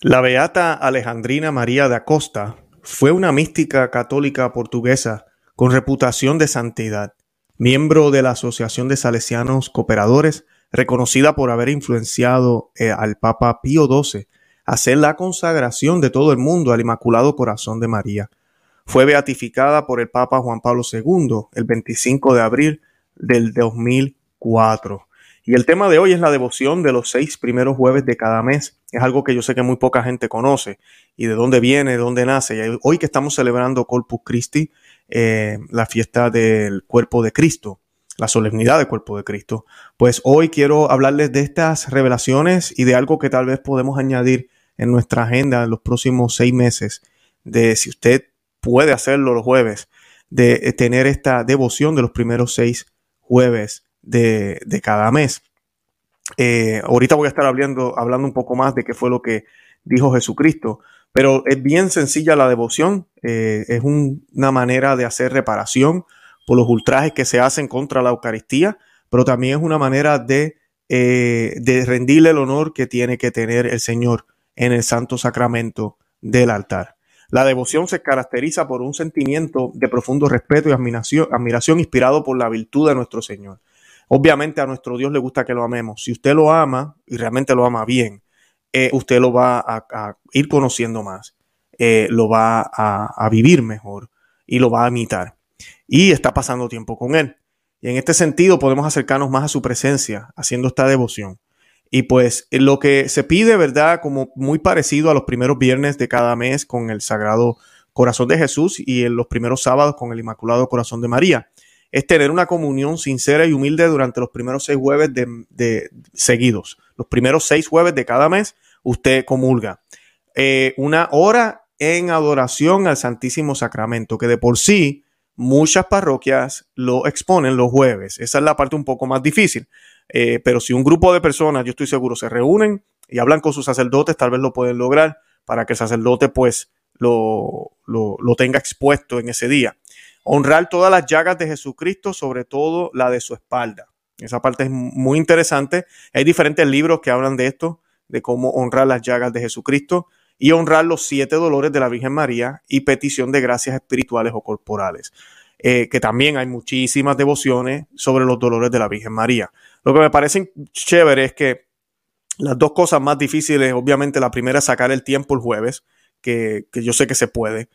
La beata Alejandrina María de Acosta fue una mística católica portuguesa con reputación de santidad, miembro de la Asociación de Salesianos Cooperadores, reconocida por haber influenciado eh, al Papa Pío XII a hacer la consagración de todo el mundo al Inmaculado Corazón de María. Fue beatificada por el Papa Juan Pablo II el 25 de abril del 2004. Y el tema de hoy es la devoción de los seis primeros jueves de cada mes. Es algo que yo sé que muy poca gente conoce y de dónde viene, de dónde nace. Y hoy que estamos celebrando Corpus Christi, eh, la fiesta del cuerpo de Cristo, la solemnidad del cuerpo de Cristo, pues hoy quiero hablarles de estas revelaciones y de algo que tal vez podemos añadir en nuestra agenda en los próximos seis meses, de si usted puede hacerlo los jueves, de tener esta devoción de los primeros seis jueves de, cada mes. Eh, ahorita voy a estar hablando, hablando un poco más de qué fue lo que dijo Jesucristo, pero es bien sencilla la devoción, eh, es una manera de hacer reparación por los ultrajes que se hacen contra la Eucaristía, pero también es una manera de, eh, de rendirle el honor que tiene que tener el Señor en el santo sacramento del altar. La devoción se caracteriza por un sentimiento de profundo respeto y admiración, admiración inspirado por la virtud de nuestro Señor. Obviamente a nuestro Dios le gusta que lo amemos. Si usted lo ama y realmente lo ama bien, eh, usted lo va a, ir conociendo más, eh, lo va a, vivir mejor y lo va a imitar. Y está pasando tiempo con Él. Y en este sentido podemos acercarnos más a su presencia haciendo esta devoción. Y pues lo que se pide, ¿verdad? Como muy parecido a los primeros viernes de cada mes con el Sagrado Corazón de Jesús y en los primeros sábados con el Inmaculado Corazón de María es tener una comunión sincera y humilde durante los primeros seis jueves de, seguidos. Los primeros seis jueves de cada mes, usted comulga. Eh, una hora en adoración al Santísimo Sacramento, que de por sí muchas parroquias lo exponen los jueves. Esa es la parte un poco más difícil. Eh, pero si un grupo de personas, yo estoy seguro, se reúnen y hablan con sus sacerdotes, tal vez lo pueden lograr para que el sacerdote pues lo, lo tenga expuesto en ese día. Honrar todas las llagas de Jesucristo, sobre todo la de su espalda. Esa parte es muy interesante. Hay diferentes libros que hablan de esto, de cómo honrar las llagas de Jesucristo y honrar los siete dolores de la Virgen María y petición de gracias espirituales o corporales. Eh, que también hay muchísimas devociones sobre los dolores de la Virgen María. Lo que me parece chévere es que las dos cosas más difíciles, obviamente la primera es sacar el tiempo el jueves, que, yo sé que se puede.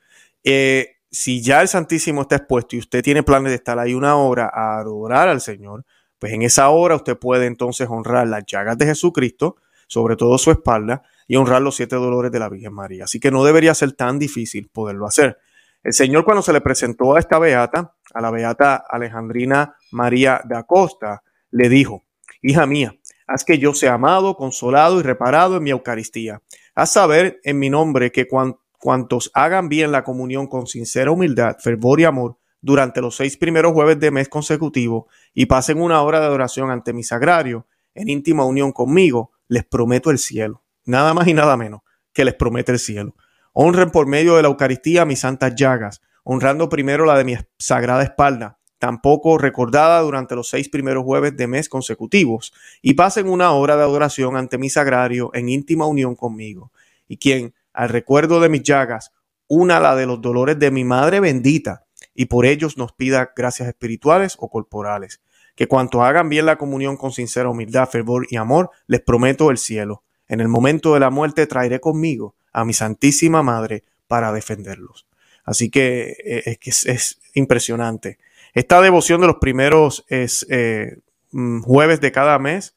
Eh, si ya el Santísimo está expuesto y usted tiene planes de estar ahí una hora a adorar al Señor, pues en esa hora usted puede entonces honrar las llagas de Jesucristo, sobre todo su espalda, y honrar los siete dolores de la Virgen María. Así que no debería ser tan difícil poderlo hacer. El Señor cuando se le presentó a esta beata, a la beata Alejandrina María de Acosta, le dijo, hija mía, haz que yo sea amado, consolado y reparado en mi Eucaristía. Haz saber en mi nombre que cuando cuantos hagan bien la comunión con sincera humildad, fervor y amor durante los seis primeros jueves de mes consecutivo y pasen una hora de adoración ante mi sagrario en íntima unión conmigo, les prometo el cielo. Nada más y nada menos que les promete el cielo. Honren por medio de la Eucaristía mis santas llagas, honrando primero la de mi sagrada espalda, tampoco recordada durante los seis primeros jueves de mes consecutivos, y pasen una hora de adoración ante mi sagrario en íntima unión conmigo. Y quien al recuerdo de mis llagas, una la de los dolores de mi madre bendita, y por ellos nos pida gracias espirituales o corporales. Que cuanto hagan bien la comunión con sincera humildad, fervor y amor, les prometo el cielo. En el momento de la muerte traeré conmigo a mi Santísima Madre para defenderlos. Así que eh, es, es, impresionante. Esta devoción de los primeros es, eh, mm, jueves de cada mes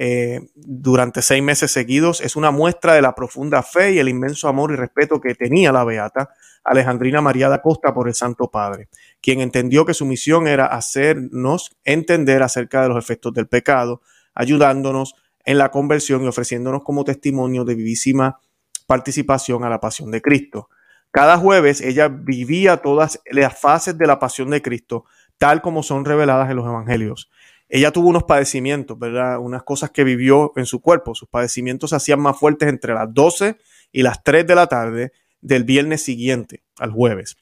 eh, durante seis meses seguidos es una muestra de la profunda fe y el inmenso amor y respeto que tenía la beata Alejandrina María da Costa por el Santo Padre, quien entendió que su misión era hacernos entender acerca de los efectos del pecado, ayudándonos en la conversión y ofreciéndonos como testimonio de vivísima participación a la pasión de Cristo. Cada jueves ella vivía todas las fases de la pasión de Cristo, tal como son reveladas en los evangelios ella tuvo unos padecimientos, ¿verdad? Unas cosas que vivió en su cuerpo. Sus padecimientos se hacían más fuertes entre las 12 y las 3 de la tarde del viernes siguiente al jueves.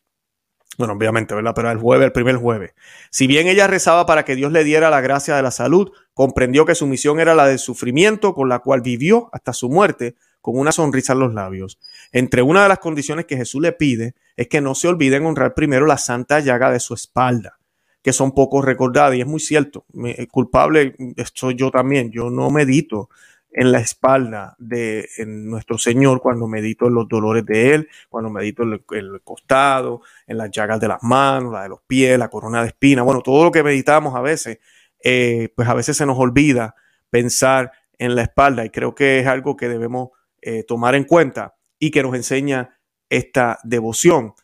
Bueno, obviamente, ¿verdad? Pero el jueves, el primer jueves. Si bien ella rezaba para que Dios le diera la gracia de la salud, comprendió que su misión era la del sufrimiento con la cual vivió hasta su muerte con una sonrisa en los labios. Entre una de las condiciones que Jesús le pide es que no se olviden honrar primero la santa llaga de su espalda, que son poco recordadas. Y es muy cierto, culpable soy yo también. Yo no medito en la espalda de nuestro Señor cuando medito en los dolores de Él, cuando medito en el, costado, en las llagas de las manos, la de los pies, la corona de espina, bueno, todo lo que meditamos a veces, eh, pues a veces se nos olvida pensar en la espalda y creo que es algo que debemos eh, tomar en cuenta y que nos enseña esta devoción.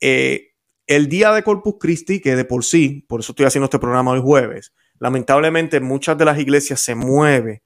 Eh, el día de Corpus Christi, que de por sí, por eso estoy haciendo este programa hoy jueves, lamentablemente muchas de las iglesias se mueve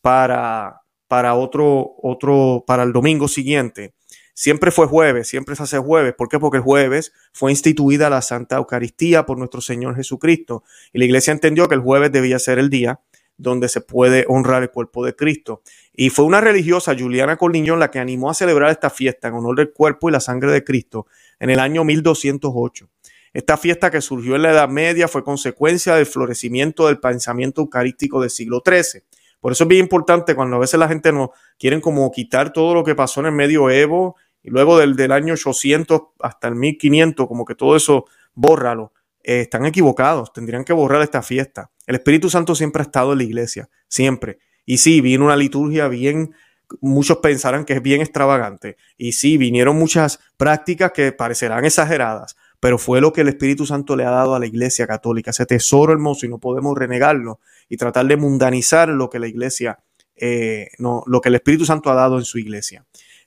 para, para otro, otro, para el domingo siguiente. Siempre fue jueves, siempre se hace jueves. ¿Por qué? Porque el jueves fue instituida la Santa Eucaristía por nuestro Señor Jesucristo. Y la iglesia entendió que el jueves debía ser el día donde se puede honrar el cuerpo de Cristo. Y fue una religiosa, Juliana Colniñón, la que animó a celebrar esta fiesta en honor del cuerpo y la sangre de Cristo en el año 1208. Esta fiesta que surgió en la Edad Media fue consecuencia del florecimiento del pensamiento eucarístico del siglo XIII. Por eso es bien importante cuando a veces la gente nos quieren como quitar todo lo que pasó en el medioevo y luego del, del año 800 hasta el 1500, como que todo eso, bórralo. Eh, están equivocados, tendrían que borrar esta fiesta. El Espíritu Santo siempre ha estado en la iglesia, siempre. Y sí, vino una liturgia bien, muchos pensarán que es bien extravagante. Y sí, vinieron muchas prácticas que parecerán exageradas, pero fue lo que el Espíritu Santo le ha dado a la iglesia católica, ese tesoro hermoso y no podemos renegarlo y tratar de mundanizar lo que la iglesia, eh, no, lo que el Espíritu Santo ha dado en su iglesia.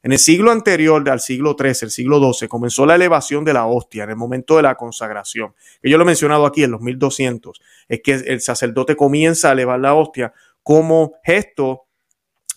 En el siglo anterior al siglo XIII, el siglo XII, comenzó la elevación de la hostia en el momento de la consagración. Yo lo he mencionado aquí en los 1200. Es que el sacerdote comienza a elevar la hostia como gesto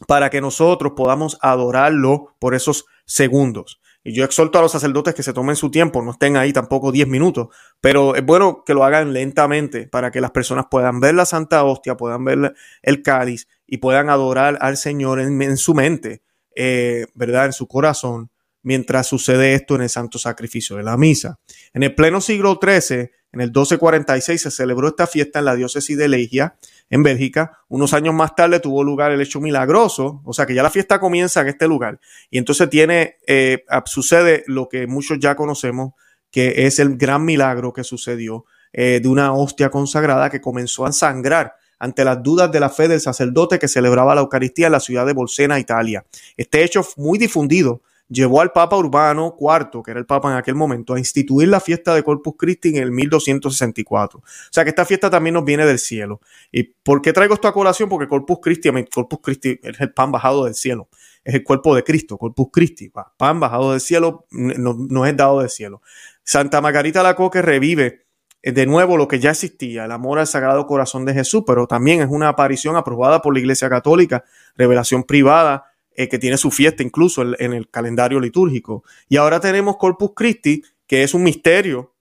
para que nosotros podamos adorarlo por esos segundos. Y yo exhorto a los sacerdotes que se tomen su tiempo, no estén ahí tampoco 10 minutos, pero es bueno que lo hagan lentamente para que las personas puedan ver la Santa Hostia, puedan ver el cáliz y puedan adorar al Señor en, su mente, eh, ¿verdad? En su corazón, mientras sucede esto en el santo sacrificio de la misa. En el pleno siglo XIII, en el 1246, se celebró esta fiesta en la diócesis de Legia, en Bélgica. Unos años más tarde tuvo lugar el hecho milagroso, o sea que ya la fiesta comienza en este lugar. Y entonces tiene, eh, sucede lo que muchos ya conocemos, que es el gran milagro que sucedió eh, de una hostia consagrada que comenzó a sangrar ante las dudas de la fe del sacerdote que celebraba la Eucaristía en la ciudad de Bolsena, Italia. Este hecho muy difundido llevó al Papa Urbano IV, que era el Papa en aquel momento, a instituir la fiesta de Corpus Christi en el 1264. O sea que esta fiesta también nos viene del cielo. ¿Y por qué traigo esta colación? Porque Corpus Christi, Corpus Christi es el pan bajado del cielo. Es el cuerpo de Cristo, Corpus Christi, pan bajado del cielo, no, es dado del cielo. Santa Margarita Lacoque revive eh, de nuevo lo que ya existía, el amor al Sagrado Corazón de Jesús, pero también es una aparición aprobada por la Iglesia Católica, revelación privada eh, que tiene su fiesta incluso en, el calendario litúrgico. Y ahora tenemos Corpus Christi, que es un misterio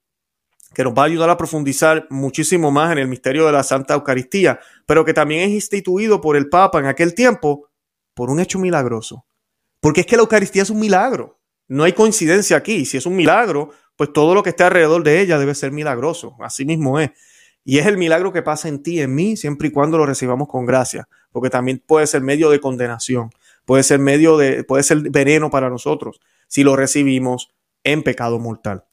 que nos va a ayudar a profundizar muchísimo más en el misterio de la Santa Eucaristía, pero que también es instituido por el Papa en aquel tiempo por un hecho milagroso. Porque es que la Eucaristía es un milagro. No hay coincidencia aquí. Si es un milagro, pues todo lo que esté alrededor de ella debe ser milagroso. Así mismo es. Y es el milagro que pasa en ti, en mí, siempre y cuando lo recibamos con gracia, porque también puede ser medio de condenación puede ser medio de, puede ser veneno para nosotros si lo recibimos en pecado mortal.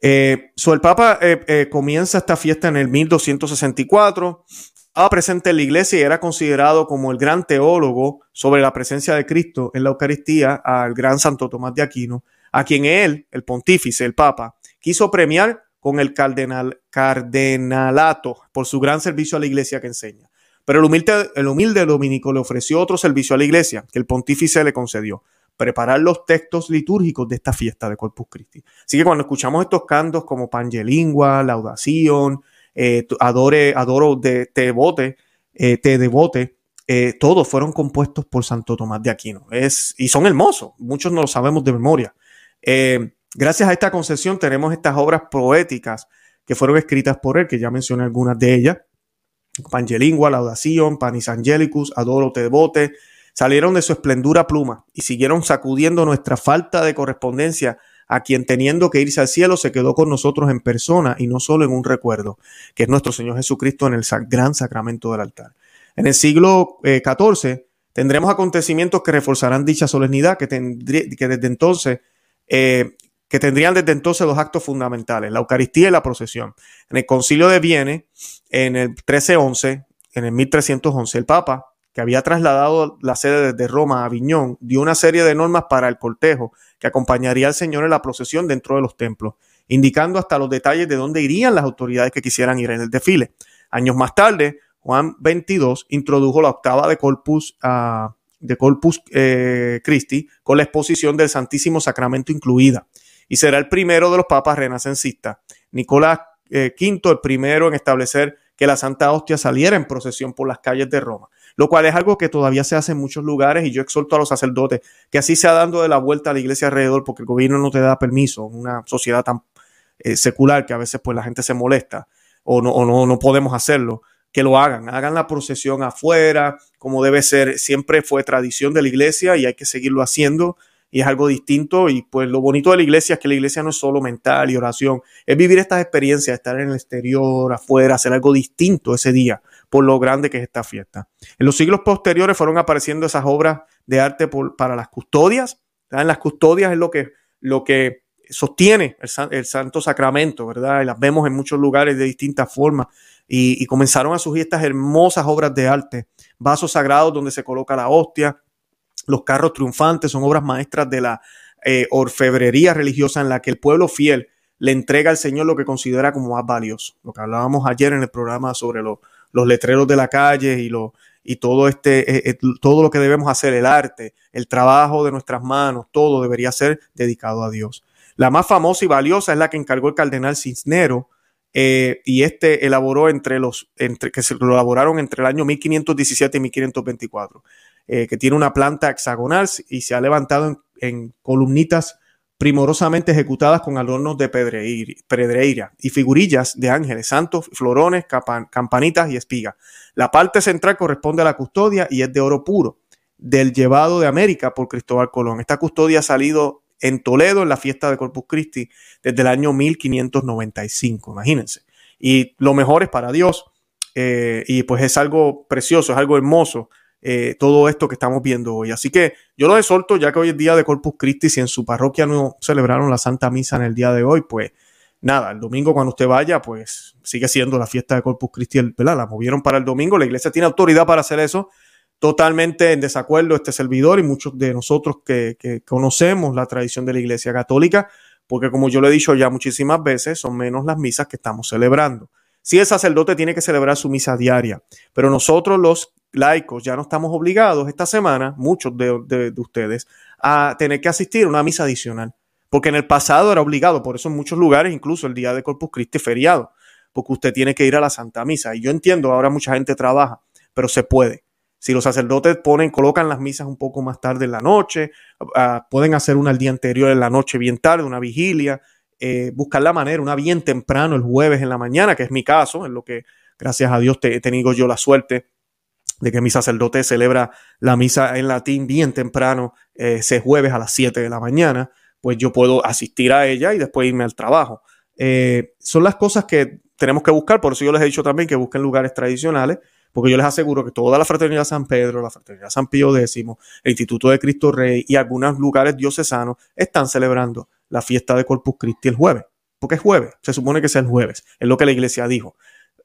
Eh, el Papa eh, eh, comienza esta fiesta en el 1264, estaba presente en la iglesia y era considerado como el gran teólogo sobre la presencia de Cristo en la Eucaristía al gran Santo Tomás de Aquino, a quien él, el pontífice, el Papa, quiso premiar con el cardenal, cardenalato por su gran servicio a la iglesia que enseña. Pero el humilde, el humilde dominico le ofreció otro servicio a la iglesia que el pontífice le concedió, preparar los textos litúrgicos de esta fiesta de Corpus Christi. Así que cuando escuchamos estos cantos como Pangelingua, Laudación, eh, Adore, Adoro de Te Devote, eh, Te Devote, eh, todos fueron compuestos por Santo Tomás de Aquino. Es, y son hermosos, muchos no lo sabemos de memoria. Gracias a esta concesión tenemos estas obras poéticas que fueron escritas por él, que ya mencioné algunas de ellas, Pangelingua, Laudación, Panis Angelicus, Adoro te devote, salieron de su esplendura pluma y siguieron sacudiendo nuestra falta de correspondencia a quien teniendo que irse al cielo se quedó con nosotros en persona y no solo en un recuerdo, que es nuestro Señor Jesucristo en el gran sacramento del altar. En el siglo XIV eh, tendremos acontecimientos que reforzarán dicha solemnidad, que, que desde entonces eh, que tendrían desde entonces los actos fundamentales, la Eucaristía y la procesión. En el concilio de Vienne, en el 1311, en el 1311, el Papa, que había trasladado la sede desde Roma a Aviñón, dio una serie de normas para el cortejo que acompañaría al Señor en la procesión dentro de los templos, indicando hasta los detalles de dónde irían las autoridades que quisieran ir en el desfile. Años más tarde, Juan XXII introdujo la octava de Corpus, uh, de Corpus eh, Christi con la exposición del Santísimo Sacramento incluida. Y será el primero de los papas renacencistas. Nicolás V, eh, el primero en establecer que la Santa Hostia saliera en procesión por las calles de Roma, lo cual es algo que todavía se hace en muchos lugares y yo exhorto a los sacerdotes que así sea dando de la vuelta a la iglesia alrededor porque el gobierno no te da permiso, una sociedad tan eh, secular que a veces pues la gente se molesta o no, o no, no podemos hacerlo que lo hagan, hagan la procesión afuera, como debe ser, siempre fue tradición de la iglesia y hay que seguirlo haciendo y es algo distinto y pues lo bonito de la iglesia es que la iglesia no es solo mental y oración, es vivir estas experiencias, estar en el exterior, afuera, hacer algo distinto ese día por lo grande que es esta fiesta. En los siglos posteriores fueron apareciendo esas obras de arte para las custodias, en las custodias es lo que, lo que sostiene el, el, Santo Sacramento, ¿verdad? Y las vemos en muchos lugares de distintas formas. Y, comenzaron a surgir estas hermosas obras de arte, vasos sagrados donde se coloca la hostia, los carros triunfantes son obras maestras de la eh, orfebrería religiosa en la que el pueblo fiel le entrega al Señor lo que considera como más valioso. Lo que hablábamos ayer en el programa sobre los letreros de la calle y, lo, y todo, este, eh, eh, todo lo que debemos hacer, el arte, el trabajo de nuestras manos, todo debería ser dedicado a Dios. La más famosa y valiosa es la que encargó el cardenal Cisnero y este elaboró entre los, entre, que se lo elaboraron entre el año 1517 y 1524. Eh, que tiene una planta hexagonal y se ha levantado en, columnitas primorosamente ejecutadas con adornos de pedreira y figurillas de ángeles, santos, florones, campanitas y espigas. La parte central corresponde a la custodia y es de oro puro, del llevado de América por Cristóbal Colón. Esta custodia ha salido en Toledo en la fiesta de Corpus Christi desde el año 1595, imagínense. Y lo mejor es para Dios. Eh, y pues es algo precioso, es algo hermoso eh, todo esto que estamos viendo hoy. Así que yo los exhorto, ya que hoy es día de Corpus Christi, si en su parroquia no celebraron la Santa Misa en el día de hoy, pues nada, el domingo cuando usted vaya, pues sigue siendo la fiesta de Corpus Christi, ¿verdad? La movieron para el domingo, la iglesia tiene autoridad para hacer eso. Totalmente en desacuerdo este servidor y muchos de nosotros que, que conocemos la tradición de la iglesia católica, porque como yo le he dicho ya muchísimas veces, son menos las misas que estamos celebrando. Sí, el sacerdote tiene que celebrar su misa diaria, pero nosotros los laicos ya no estamos obligados esta semana, muchos de, ustedes, a tener que asistir a una misa adicional. Porque en el pasado era obligado, por eso en muchos lugares, incluso el día de Corpus Christi, feriado, porque usted tiene que ir a la Santa Misa. Y yo entiendo, ahora mucha gente trabaja, pero se puede. Si los sacerdotes ponen, colocan las misas un poco más tarde en la noche, ah, pueden hacer una el día anterior en la noche bien tarde, una vigilia, eh, buscar la manera, una bien temprano el jueves en la mañana, que es mi caso, en lo que gracias a Dios te, he tenido yo la suerte de que mi sacerdote celebra la misa en latín bien temprano, eh, ese jueves a las 7 de la mañana, pues yo puedo asistir a ella y después irme al trabajo. Eh, son las cosas que tenemos que buscar, por eso yo les he dicho también que busquen lugares tradicionales, porque yo les aseguro que toda la Fraternidad San Pedro, la Fraternidad San Pío X, el Instituto de Cristo Rey y algunos lugares diocesanos están celebrando la fiesta de Corpus Christi el jueves, porque es jueves, se supone que es el jueves, es lo que la iglesia dijo.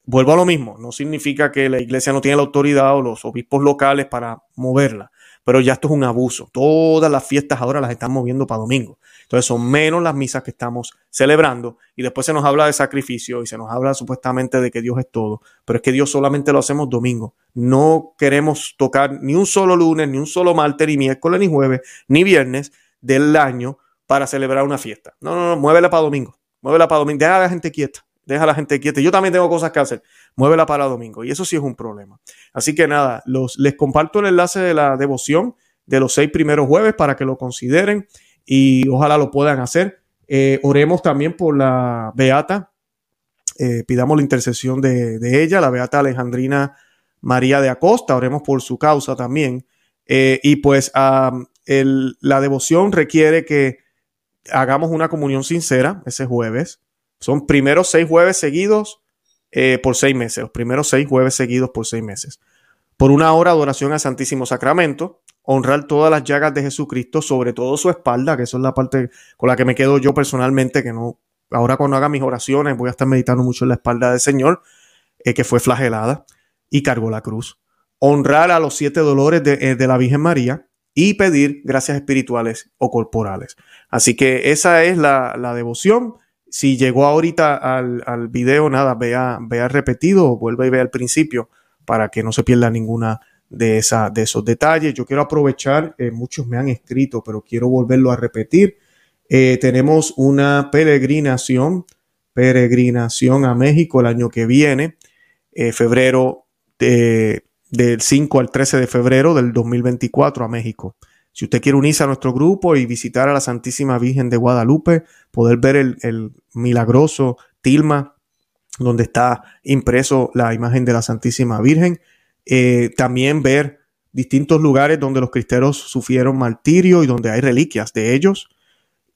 Vuelvo a lo mismo, no significa que la iglesia no tiene la autoridad o los obispos locales para moverla, pero ya esto es un abuso. Todas las fiestas ahora las están moviendo para domingo. Entonces son menos las misas que estamos celebrando y después se nos habla de sacrificio y se nos habla supuestamente de que Dios es todo, pero es que Dios solamente lo hacemos domingo. No queremos tocar ni un solo lunes, ni un solo martes, ni miércoles, ni jueves, ni viernes del año para celebrar una fiesta. No, no, no, muévela para domingo. Muévela para domingo. Deja a la gente quieta deja a la gente quieta. Yo también tengo cosas que hacer. Muévela para domingo. Y eso sí es un problema. Así que nada, los, les comparto el enlace de la devoción de los seis primeros jueves para que lo consideren y ojalá lo puedan hacer. Eh, oremos también por la Beata. Eh, pidamos la intercesión de, ella, la Beata Alejandrina María de Acosta. Oremos por su causa también. Eh, y pues la devoción requiere que hagamos una comunión sincera ese jueves. Son primeros seis jueves seguidos eh, por seis meses, los primeros seis jueves seguidos por seis meses. Por una hora de oración al Santísimo Sacramento, honrar todas las llagas de Jesucristo, sobre todo su espalda, que eso es la parte con la que me quedo yo personalmente, que no, ahora cuando haga mis oraciones voy a estar meditando mucho en la espalda del Señor, eh, que fue flagelada y cargó la cruz. Honrar a los siete dolores de, eh, de la Virgen María, y pedir gracias espirituales o corporales. Así que esa es la, devoción. Si llegó ahorita al, al video, nada, vea, vea repetido, vuelve y vea al principio para que no se pierda ninguna de, esa, de esos detalles. Yo quiero aprovechar, eh, muchos me han escrito, pero quiero volverlo a repetir. Eh, tenemos una peregrinación, peregrinación a México el año que viene, eh, febrero de del 5 al 13 de febrero del 2024 a México. Si usted quiere unirse a nuestro grupo y visitar a la Santísima Virgen de Guadalupe, poder ver el, milagroso tilma donde está impreso la imagen de la Santísima Virgen, eh, también ver distintos lugares donde los cristeros sufrieron martirio y donde hay reliquias de ellos.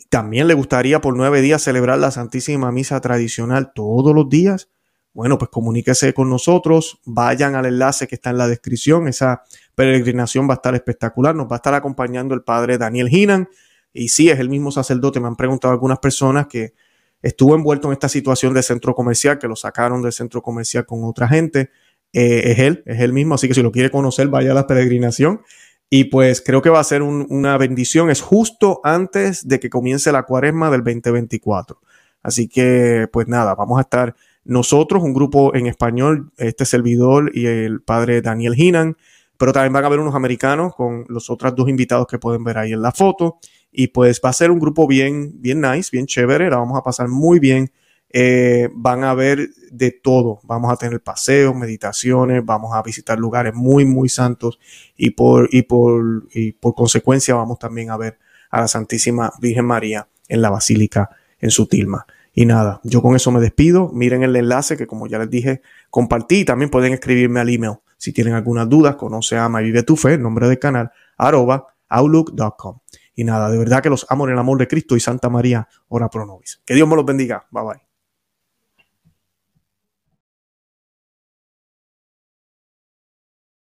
También le gustaría por nueve días celebrar la Santísima Misa tradicional todos los días bueno, pues comuníquese con nosotros, vayan al enlace que está en la descripción, esa peregrinación va a estar espectacular, nos va a estar acompañando el padre Daniel Hinan, y sí, es el mismo sacerdote, me han preguntado algunas personas que estuvo envuelto en esta situación de centro comercial, que lo sacaron del centro comercial con otra gente, eh, es él, es él mismo, así que si lo quiere conocer, vaya a la peregrinación. Y pues creo que va a ser una bendición, es justo antes de que comience la cuaresma del 2024. Así que, pues nada, vamos a estar nosotros, un grupo en español, este servidor y el padre Daniel Hinan, pero también van a haber unos americanos con los otros dos invitados que pueden ver ahí en la foto. Y pues va a ser un grupo bien, bien nice, bien chévere, la vamos a pasar muy bien. Eh, van a ver de todo. Vamos a tener paseos, meditaciones, vamos a visitar lugares muy, muy santos y por, y por, y por consecuencia vamos también a ver a la Santísima Virgen María en la Basílica en su tilma. Y nada, yo con eso me despido. Miren el enlace que como ya les dije, compartí. También pueden escribirme al email si tienen algunas dudas. Conoce, ama y vive tu fe, nombre del canal, arroba outlook.com. Y nada, de verdad que los amo en el amor de Cristo y Santa María, ora pro nobis. Que Dios me los bendiga. Bye bye.